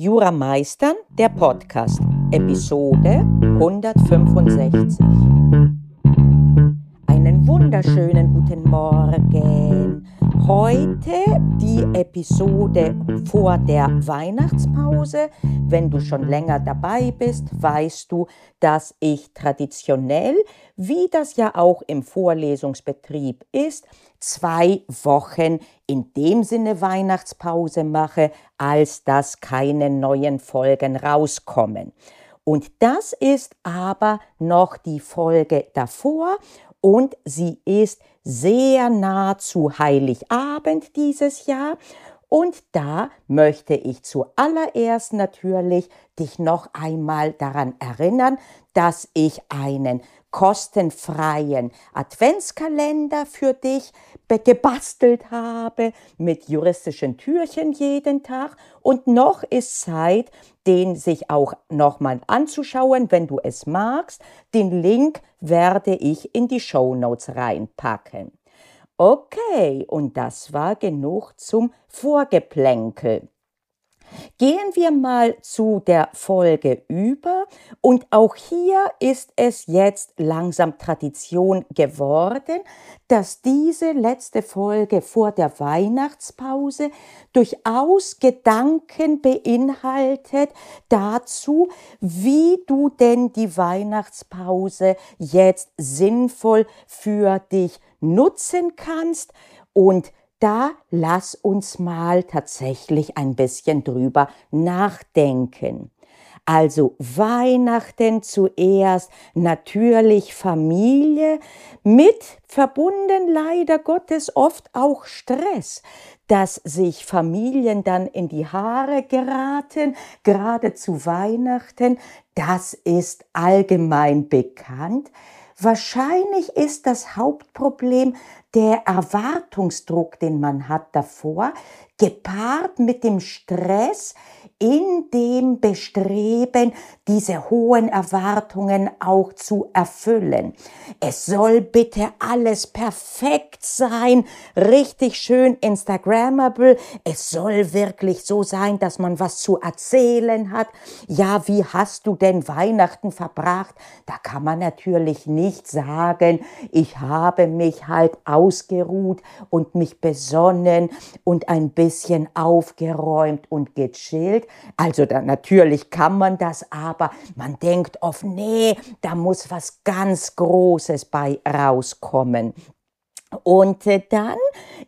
Jura Meistern, der Podcast, Episode 165. Einen wunderschönen guten Morgen. Heute die Episode vor der Weihnachtspause. Wenn du schon länger dabei bist, weißt du, dass ich traditionell, wie das ja auch im Vorlesungsbetrieb ist, zwei Wochen in dem Sinne Weihnachtspause mache, als dass keine neuen Folgen rauskommen. Und das ist aber noch die Folge davor und sie ist sehr nah zu Heiligabend dieses Jahr. Und da möchte ich zuallererst natürlich dich noch einmal daran erinnern, dass ich einen kostenfreien Adventskalender für dich gebastelt habe mit juristischen Türchen jeden Tag und noch ist Zeit, den sich auch nochmal anzuschauen, wenn du es magst. Den Link werde ich in die Show Notes reinpacken. Okay, und das war genug zum Vorgeplänkel. Gehen wir mal zu der Folge über. Und auch hier ist es jetzt langsam Tradition geworden, dass diese letzte Folge vor der Weihnachtspause durchaus Gedanken beinhaltet dazu, wie du denn die Weihnachtspause jetzt sinnvoll für dich nutzen kannst. Und da lass uns mal tatsächlich ein bisschen drüber nachdenken. Also Weihnachten zuerst, natürlich Familie, mit verbunden leider Gottes oft auch Stress, dass sich Familien dann in die Haare geraten, gerade zu Weihnachten, das ist allgemein bekannt. Wahrscheinlich ist das Hauptproblem der Erwartungsdruck, den man hat davor, gepaart mit dem Stress, in dem Bestreben, diese hohen Erwartungen auch zu erfüllen. Es soll bitte alles perfekt sein, richtig schön Instagrammable. Es soll wirklich so sein, dass man was zu erzählen hat. Ja, wie hast du denn Weihnachten verbracht? Da kann man natürlich nicht sagen, ich habe mich halt ausgeruht und mich besonnen und ein bisschen aufgeräumt und gechillt. Also da, natürlich kann man das, aber man denkt oft, nee, da muss was ganz Großes bei rauskommen. Und äh, dann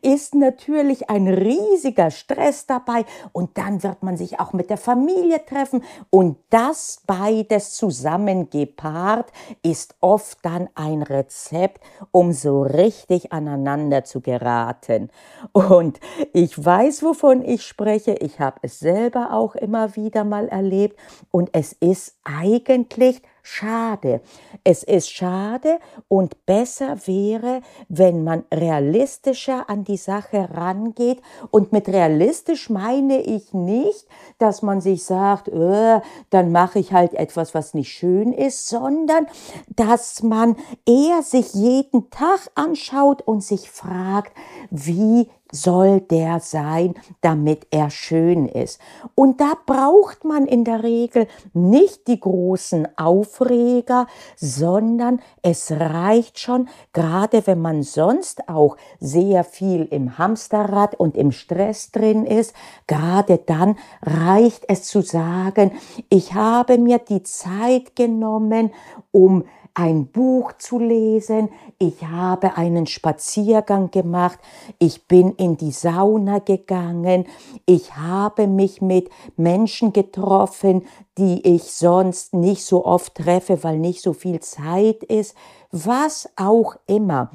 ist natürlich ein riesiger Stress dabei und dann wird man sich auch mit der Familie treffen und das beides zusammengepaart ist oft dann ein Rezept, um so richtig aneinander zu geraten. Und ich weiß, wovon ich spreche, ich habe es selber auch immer wieder mal erlebt und es ist eigentlich schade. Es ist schade und besser wäre, wenn man realistischer an die Sache rangeht. Und mit realistisch meine ich nicht, dass man sich sagt, äh, dann mache ich halt etwas, was nicht schön ist, sondern dass man eher sich jeden Tag anschaut und sich fragt, wie soll der sein, damit er schön ist. Und da braucht man in der Regel nicht die großen Aufreger, sondern es reicht schon, gerade wenn man sonst auch sehr viel im Hamsterrad und im Stress drin ist, gerade dann reicht es zu sagen, ich habe mir die Zeit genommen, um ein Buch zu lesen, ich habe einen Spaziergang gemacht, ich bin in die Sauna gegangen, ich habe mich mit Menschen getroffen, die ich sonst nicht so oft treffe, weil nicht so viel Zeit ist, was auch immer.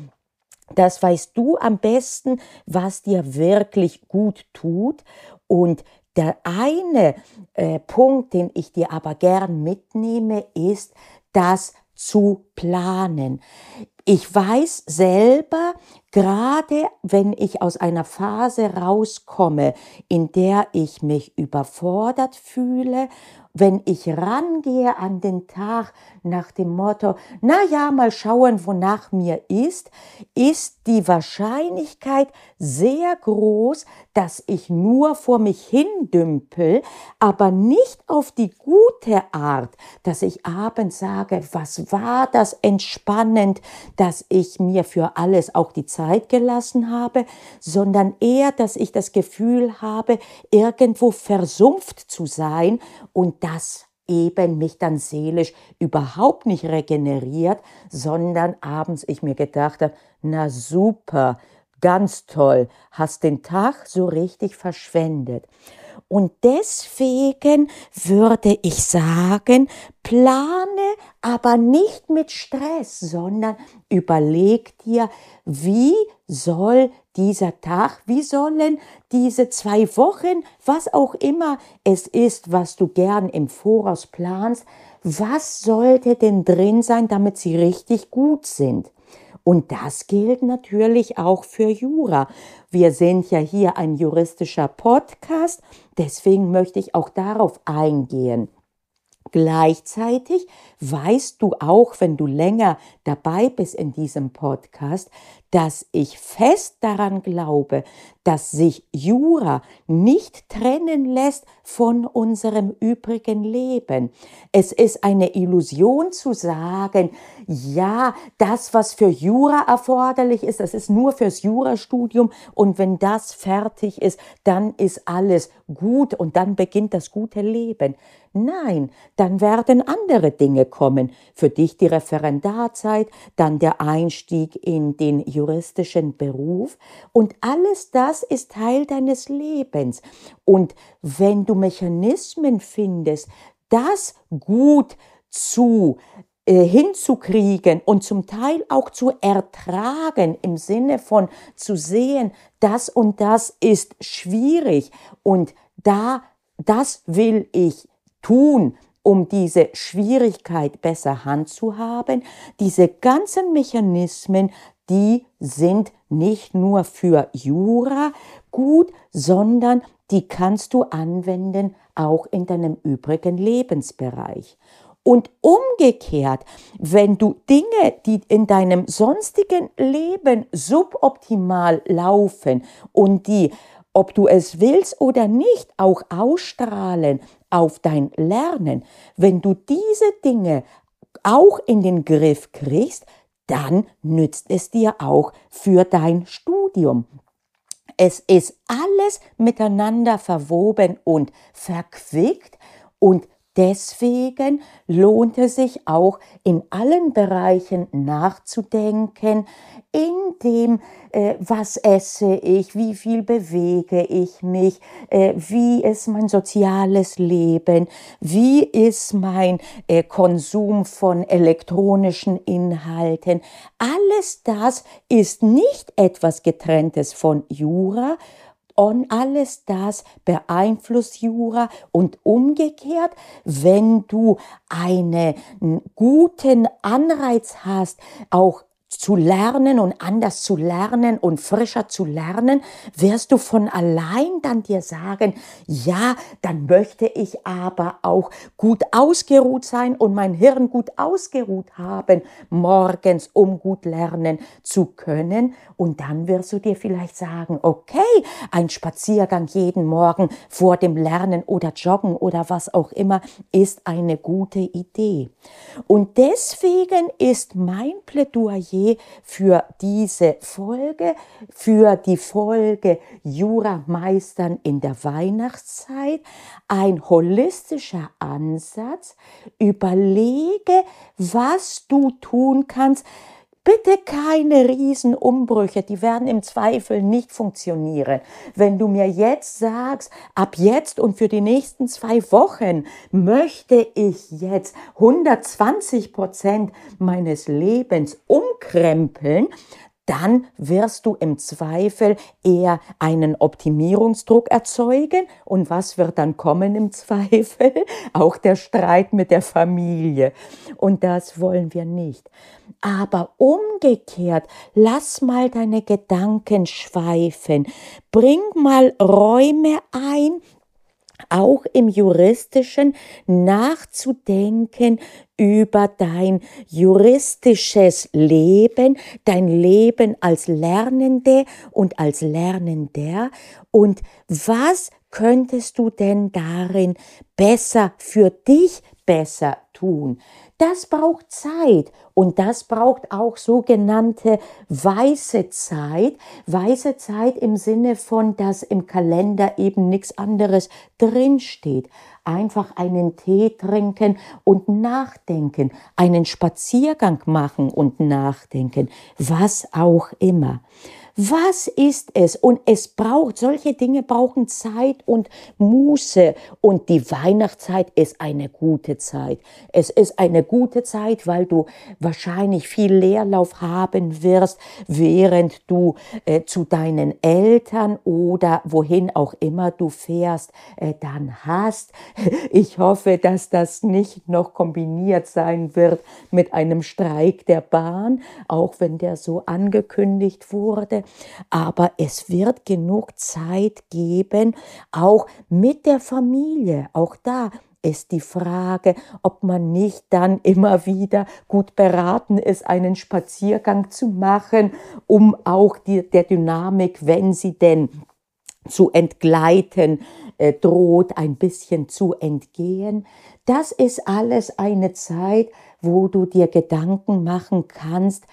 Das weißt du am besten, was dir wirklich gut tut. Und der eine äh, Punkt, den ich dir aber gern mitnehme, ist, dass zu planen. Ich weiß selber, Gerade wenn ich aus einer Phase rauskomme, in der ich mich überfordert fühle wenn ich rangehe an den Tag nach dem Motto, na ja, mal schauen, wonach mir ist, ist die Wahrscheinlichkeit sehr groß, dass ich nur vor mich hindümpel, aber nicht auf die gute Art, dass ich abends sage, was war das entspannend, dass ich mir für alles auch die Zeit gelassen habe, sondern eher, dass ich das Gefühl habe, irgendwo versumpft zu sein und das eben mich dann seelisch überhaupt nicht regeneriert, sondern abends ich mir gedacht habe, na super, ganz toll, hast den Tag so richtig verschwendet. Und deswegen würde ich sagen, plane aber nicht mit Stress, sondern überleg dir, wie soll dieser Tag, wie sollen diese zwei Wochen, was auch immer es ist, was du gern im Voraus planst, was sollte denn drin sein, damit sie richtig gut sind? Und das gilt natürlich auch für Jura. Wir sind ja hier ein juristischer Podcast, deswegen möchte ich auch darauf eingehen. Gleichzeitig weißt du auch, wenn du länger dabei bist in diesem Podcast, dass ich fest daran glaube, dass sich Jura nicht trennen lässt von unserem übrigen Leben. Es ist eine Illusion zu sagen, ja, das, was für Jura erforderlich ist, das ist nur fürs Jurastudium und wenn das fertig ist, dann ist alles gut und dann beginnt das gute Leben. Nein, dann werden andere Dinge kommen. Für dich die Referendarzeit, dann der Einstieg in den juristischen Beruf und alles das ist Teil deines Lebens. Und wenn du Mechanismen findest, das gut zu äh, hinzukriegen und zum Teil auch zu ertragen im Sinne von zu sehen, das und das ist schwierig und da, das will ich tun, um diese Schwierigkeit besser handzuhaben. Diese ganzen Mechanismen, die sind nicht nur für Jura gut, sondern die kannst du anwenden auch in deinem übrigen Lebensbereich. Und umgekehrt, wenn du Dinge, die in deinem sonstigen Leben suboptimal laufen und die, ob du es willst oder nicht, auch ausstrahlen auf dein Lernen, wenn du diese Dinge auch in den Griff kriegst, dann nützt es dir auch für dein Studium. Es ist alles miteinander verwoben und verquickt und Deswegen lohnt es sich auch in allen Bereichen nachzudenken, in dem, äh, was esse ich, wie viel bewege ich mich, äh, wie ist mein soziales Leben, wie ist mein äh, Konsum von elektronischen Inhalten. Alles das ist nicht etwas getrenntes von Jura, und alles das beeinflusst Jura. Und umgekehrt, wenn du einen guten Anreiz hast, auch zu lernen und anders zu lernen und frischer zu lernen, wirst du von allein dann dir sagen, ja, dann möchte ich aber auch gut ausgeruht sein und mein Hirn gut ausgeruht haben, morgens, um gut lernen zu können. Und dann wirst du dir vielleicht sagen, okay, ein Spaziergang jeden Morgen vor dem Lernen oder Joggen oder was auch immer ist eine gute Idee. Und deswegen ist mein Plädoyer für diese Folge, für die Folge Jura meistern in der Weihnachtszeit, ein holistischer Ansatz. Überlege, was du tun kannst, Bitte keine Riesenumbrüche, die werden im Zweifel nicht funktionieren. Wenn du mir jetzt sagst, ab jetzt und für die nächsten zwei Wochen möchte ich jetzt 120 Prozent meines Lebens umkrempeln, dann wirst du im Zweifel eher einen Optimierungsdruck erzeugen. Und was wird dann kommen im Zweifel? Auch der Streit mit der Familie. Und das wollen wir nicht. Aber umgekehrt, lass mal deine Gedanken schweifen. Bring mal Räume ein, auch im juristischen nachzudenken über dein juristisches Leben, dein Leben als Lernende und als Lernender. Und was könntest du denn darin besser für dich besser tun? Das braucht Zeit und das braucht auch sogenannte weiße Zeit. Weiße Zeit im Sinne von, dass im Kalender eben nichts anderes drinsteht. Einfach einen Tee trinken und nachdenken, einen Spaziergang machen und nachdenken, was auch immer. Was ist es? Und es braucht, solche Dinge brauchen Zeit und Muße. Und die Weihnachtszeit ist eine gute Zeit. Es ist eine gute Zeit, weil du wahrscheinlich viel Leerlauf haben wirst, während du äh, zu deinen Eltern oder wohin auch immer du fährst, äh, dann hast. Ich hoffe, dass das nicht noch kombiniert sein wird mit einem Streik der Bahn, auch wenn der so angekündigt wurde aber es wird genug Zeit geben, auch mit der Familie, auch da ist die Frage, ob man nicht dann immer wieder gut beraten ist, einen Spaziergang zu machen, um auch die, der Dynamik, wenn sie denn zu entgleiten äh, droht, ein bisschen zu entgehen. Das ist alles eine Zeit, wo du dir Gedanken machen kannst,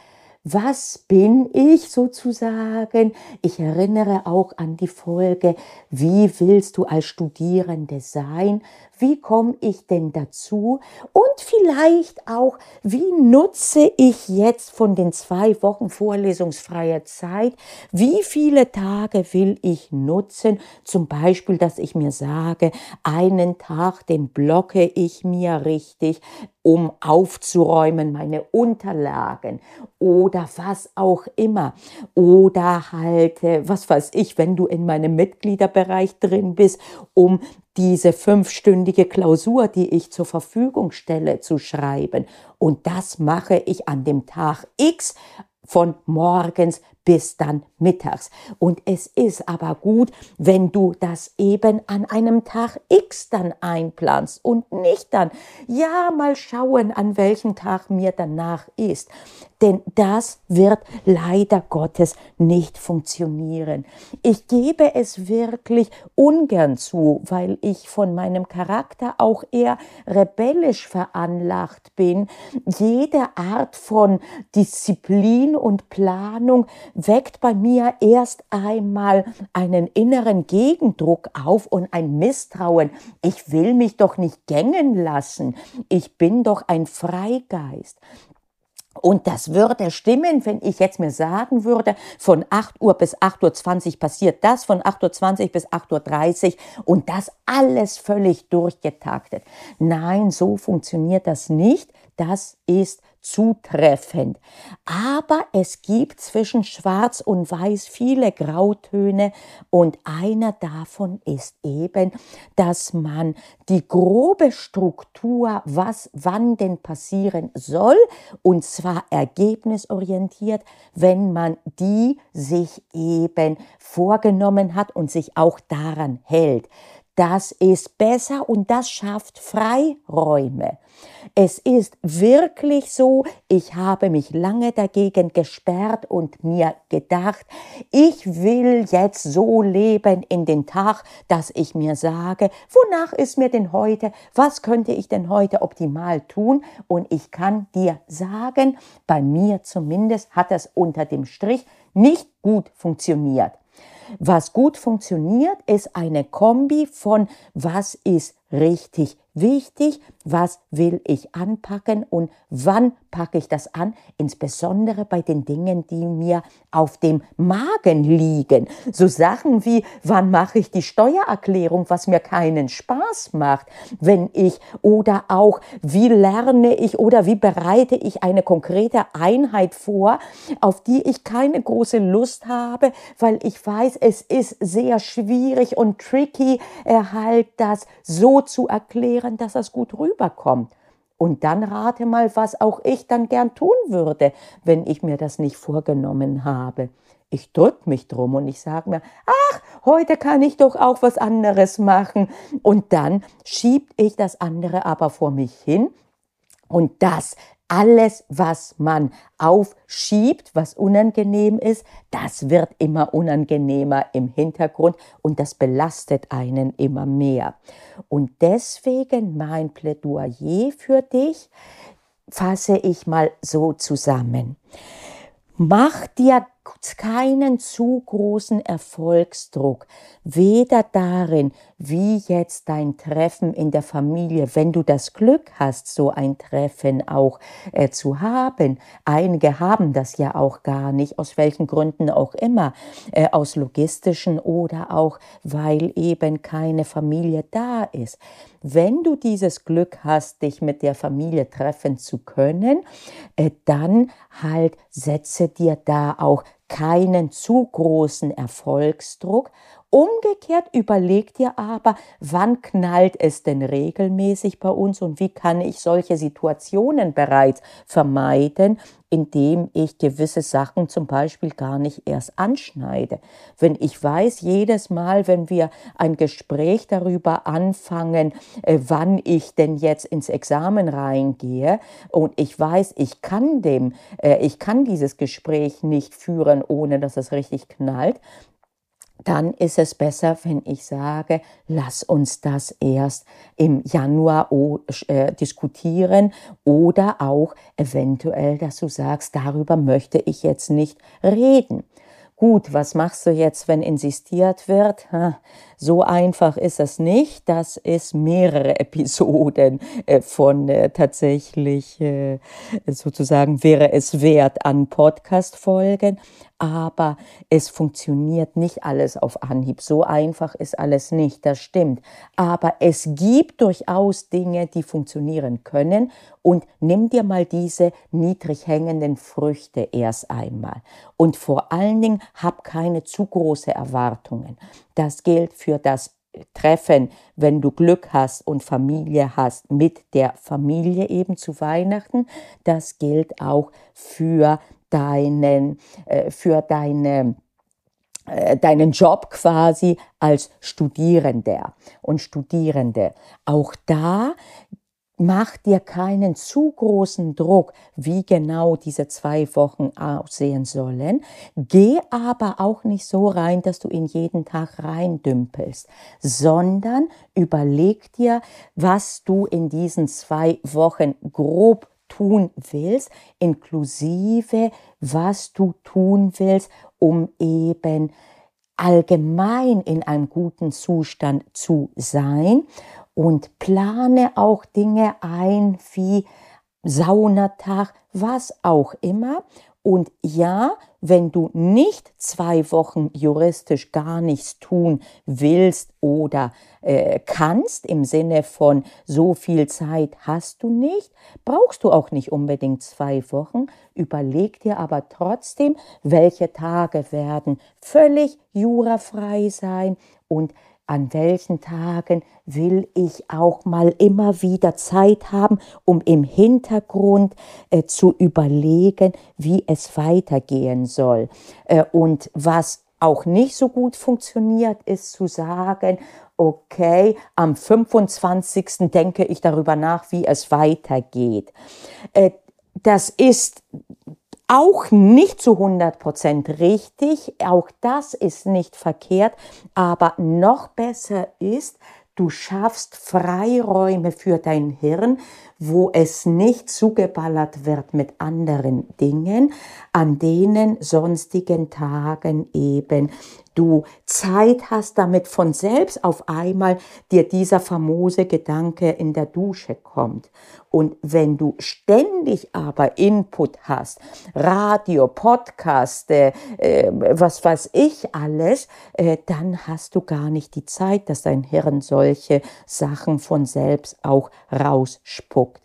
was bin ich sozusagen? Ich erinnere auch an die Folge, wie willst du als Studierende sein? Wie komme ich denn dazu? Und vielleicht auch, wie nutze ich jetzt von den zwei Wochen vorlesungsfreier Zeit? Wie viele Tage will ich nutzen? Zum Beispiel, dass ich mir sage, einen Tag, den blocke ich mir richtig, um aufzuräumen, meine Unterlagen oder was auch immer. Oder halt, äh, was weiß ich, wenn du in meinem Mitgliederbereich drin bist, um diese fünfstündige Klausur, die ich zur Verfügung stelle, zu schreiben. Und das mache ich an dem Tag X von morgens bis dann mittags. Und es ist aber gut, wenn du das eben an einem Tag X dann einplanst und nicht dann, ja, mal schauen, an welchem Tag mir danach ist. Denn das wird leider Gottes nicht funktionieren. Ich gebe es wirklich ungern zu, weil ich von meinem Charakter auch eher rebellisch veranlagt bin. Jede Art von Disziplin und Planung weckt bei mir erst einmal einen inneren Gegendruck auf und ein Misstrauen. Ich will mich doch nicht gängen lassen. Ich bin doch ein Freigeist. Und das würde stimmen, wenn ich jetzt mir sagen würde, von 8 Uhr bis 8.20 Uhr passiert das, von 8.20 Uhr bis 8.30 Uhr und das alles völlig durchgetaktet. Nein, so funktioniert das nicht. Das ist zutreffend. Aber es gibt zwischen Schwarz und Weiß viele Grautöne und einer davon ist eben, dass man die grobe Struktur, was wann denn passieren soll, und zwar ergebnisorientiert, wenn man die sich eben vorgenommen hat und sich auch daran hält. Das ist besser und das schafft Freiräume. Es ist wirklich so, ich habe mich lange dagegen gesperrt und mir gedacht, ich will jetzt so leben in den Tag, dass ich mir sage, wonach ist mir denn heute, was könnte ich denn heute optimal tun? Und ich kann dir sagen, bei mir zumindest hat es unter dem Strich nicht gut funktioniert. Was gut funktioniert, ist eine Kombi von was ist richtig wichtig, was will ich anpacken und wann packe ich das an, insbesondere bei den Dingen, die mir auf dem Magen liegen. So Sachen wie, wann mache ich die Steuererklärung, was mir keinen Spaß macht, wenn ich, oder auch, wie lerne ich oder wie bereite ich eine konkrete Einheit vor, auf die ich keine große Lust habe, weil ich weiß, es ist sehr schwierig und tricky, halt das so zu erklären, dass das gut rüberkommt. Und dann rate mal, was auch ich dann gern tun würde, wenn ich mir das nicht vorgenommen habe. Ich drück mich drum und ich sage mir, ach, heute kann ich doch auch was anderes machen. Und dann schiebt ich das andere aber vor mich hin. Und das alles, was man aufschiebt, was unangenehm ist, das wird immer unangenehmer im Hintergrund und das belastet einen immer mehr. Und deswegen mein Plädoyer für dich fasse ich mal so zusammen. Mach dir keinen zu großen Erfolgsdruck, weder darin, wie jetzt dein Treffen in der Familie, wenn du das Glück hast, so ein Treffen auch äh, zu haben. Einige haben das ja auch gar nicht, aus welchen Gründen auch immer, äh, aus logistischen oder auch, weil eben keine Familie da ist. Wenn du dieses Glück hast, dich mit der Familie treffen zu können, äh, dann halt setze dir da auch keinen zu großen Erfolgsdruck. Umgekehrt überleg dir aber, wann knallt es denn regelmäßig bei uns und wie kann ich solche Situationen bereits vermeiden, indem ich gewisse Sachen zum Beispiel gar nicht erst anschneide. Wenn ich weiß, jedes Mal, wenn wir ein Gespräch darüber anfangen, äh, wann ich denn jetzt ins Examen reingehe und ich weiß, ich kann dem, äh, ich kann dieses Gespräch nicht führen, ohne dass es richtig knallt, dann ist es besser, wenn ich sage, lass uns das erst im Januar äh, diskutieren oder auch eventuell, dass du sagst, darüber möchte ich jetzt nicht reden. Gut, was machst du jetzt, wenn insistiert wird? So einfach ist es nicht. Das ist mehrere Episoden äh, von äh, tatsächlich sozusagen wäre es wert an Podcast-Folgen. Aber es funktioniert nicht alles auf Anhieb. So einfach ist alles nicht, das stimmt. Aber es gibt durchaus Dinge, die funktionieren können. Und nimm dir mal diese niedrig hängenden Früchte erst einmal. Und vor allen Dingen hab keine zu große Erwartungen. Das gilt für das Treffen, wenn du Glück hast und Familie hast, mit der Familie eben zu Weihnachten. Das gilt auch für deinen, äh, für deine äh, deinen Job quasi als Studierender und Studierende. Auch da Mach dir keinen zu großen Druck, wie genau diese zwei Wochen aussehen sollen. Geh aber auch nicht so rein, dass du ihn jeden Tag reindümpelst, sondern überleg dir, was du in diesen zwei Wochen grob tun willst, inklusive was du tun willst, um eben allgemein in einem guten Zustand zu sein und plane auch Dinge ein wie Saunatag, was auch immer. Und ja, wenn du nicht zwei Wochen juristisch gar nichts tun willst oder äh, kannst, im Sinne von so viel Zeit hast du nicht, brauchst du auch nicht unbedingt zwei Wochen. Überleg dir aber trotzdem, welche Tage werden völlig jurafrei sein und an welchen Tagen will ich auch mal immer wieder Zeit haben, um im Hintergrund äh, zu überlegen, wie es weitergehen soll. Äh, und was auch nicht so gut funktioniert, ist zu sagen, okay, am 25. denke ich darüber nach, wie es weitergeht. Äh, das ist auch nicht zu 100 Prozent richtig, auch das ist nicht verkehrt, aber noch besser ist, du schaffst Freiräume für dein Hirn, wo es nicht zugeballert wird mit anderen Dingen, an denen sonstigen Tagen eben du Zeit hast, damit von selbst auf einmal dir dieser famose Gedanke in der Dusche kommt. Und wenn du ständig aber Input hast, Radio, Podcast, äh, was weiß ich alles, äh, dann hast du gar nicht die Zeit, dass dein Hirn solche Sachen von selbst auch rausspuckt.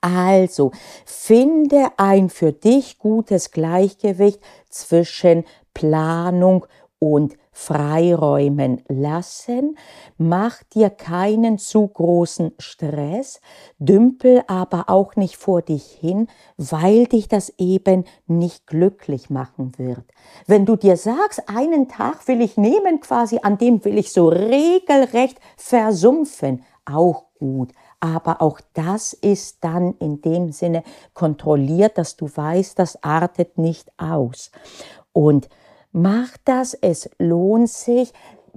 Also finde ein für dich gutes Gleichgewicht zwischen Planung und Freiräumen lassen, mach dir keinen zu großen Stress, dümpel aber auch nicht vor dich hin, weil dich das eben nicht glücklich machen wird. Wenn du dir sagst, einen Tag will ich nehmen, quasi an dem will ich so regelrecht versumpfen, auch gut. Aber auch das ist dann in dem Sinne kontrolliert, dass du weißt, das artet nicht aus. Und mach das, es lohnt sich.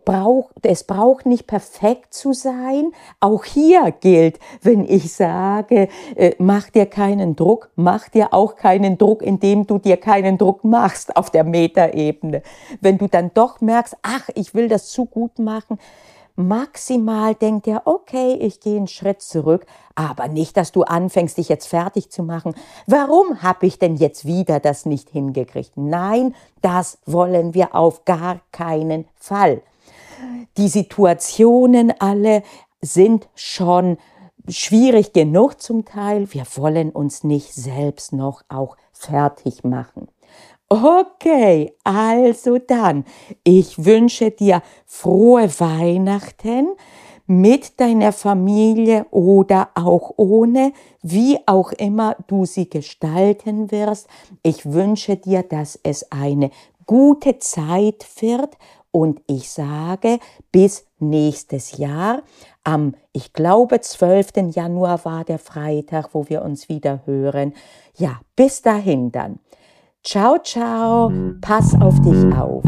Braucht, es braucht nicht perfekt zu sein. Auch hier gilt, wenn ich sage, äh, mach dir keinen Druck, mach dir auch keinen Druck, indem du dir keinen Druck machst auf der Metaebene. Wenn du dann doch merkst, ach, ich will das zu gut machen, Maximal denkt er, okay, ich gehe einen Schritt zurück, aber nicht, dass du anfängst, dich jetzt fertig zu machen. Warum habe ich denn jetzt wieder das nicht hingekriegt? Nein, das wollen wir auf gar keinen Fall. Die Situationen alle sind schon schwierig genug zum Teil. Wir wollen uns nicht selbst noch auch fertig machen. Okay, also dann, ich wünsche dir frohe Weihnachten mit deiner Familie oder auch ohne, wie auch immer du sie gestalten wirst. Ich wünsche dir, dass es eine gute Zeit wird und ich sage bis nächstes Jahr. Am, ich glaube, 12. Januar war der Freitag, wo wir uns wieder hören. Ja, bis dahin dann. Ciao, ciao, pass auf dich auf.